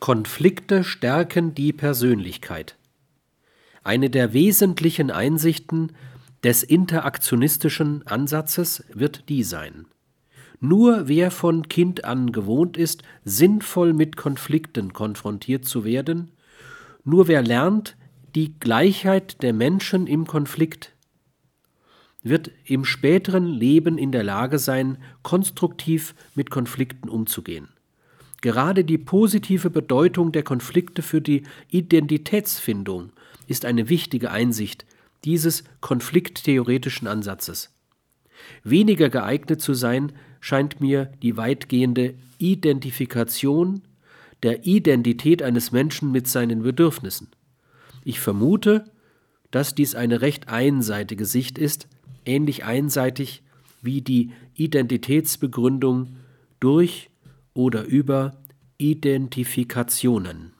Konflikte stärken die Persönlichkeit. Eine der wesentlichen Einsichten des interaktionistischen Ansatzes wird die sein. Nur wer von Kind an gewohnt ist, sinnvoll mit Konflikten konfrontiert zu werden, nur wer lernt, die Gleichheit der Menschen im Konflikt, wird im späteren Leben in der Lage sein, konstruktiv mit Konflikten umzugehen. Gerade die positive Bedeutung der Konflikte für die Identitätsfindung ist eine wichtige Einsicht dieses konflikttheoretischen Ansatzes. Weniger geeignet zu sein, scheint mir die weitgehende Identifikation der Identität eines Menschen mit seinen Bedürfnissen. Ich vermute, dass dies eine recht einseitige Sicht ist, ähnlich einseitig wie die Identitätsbegründung durch oder über Identifikationen.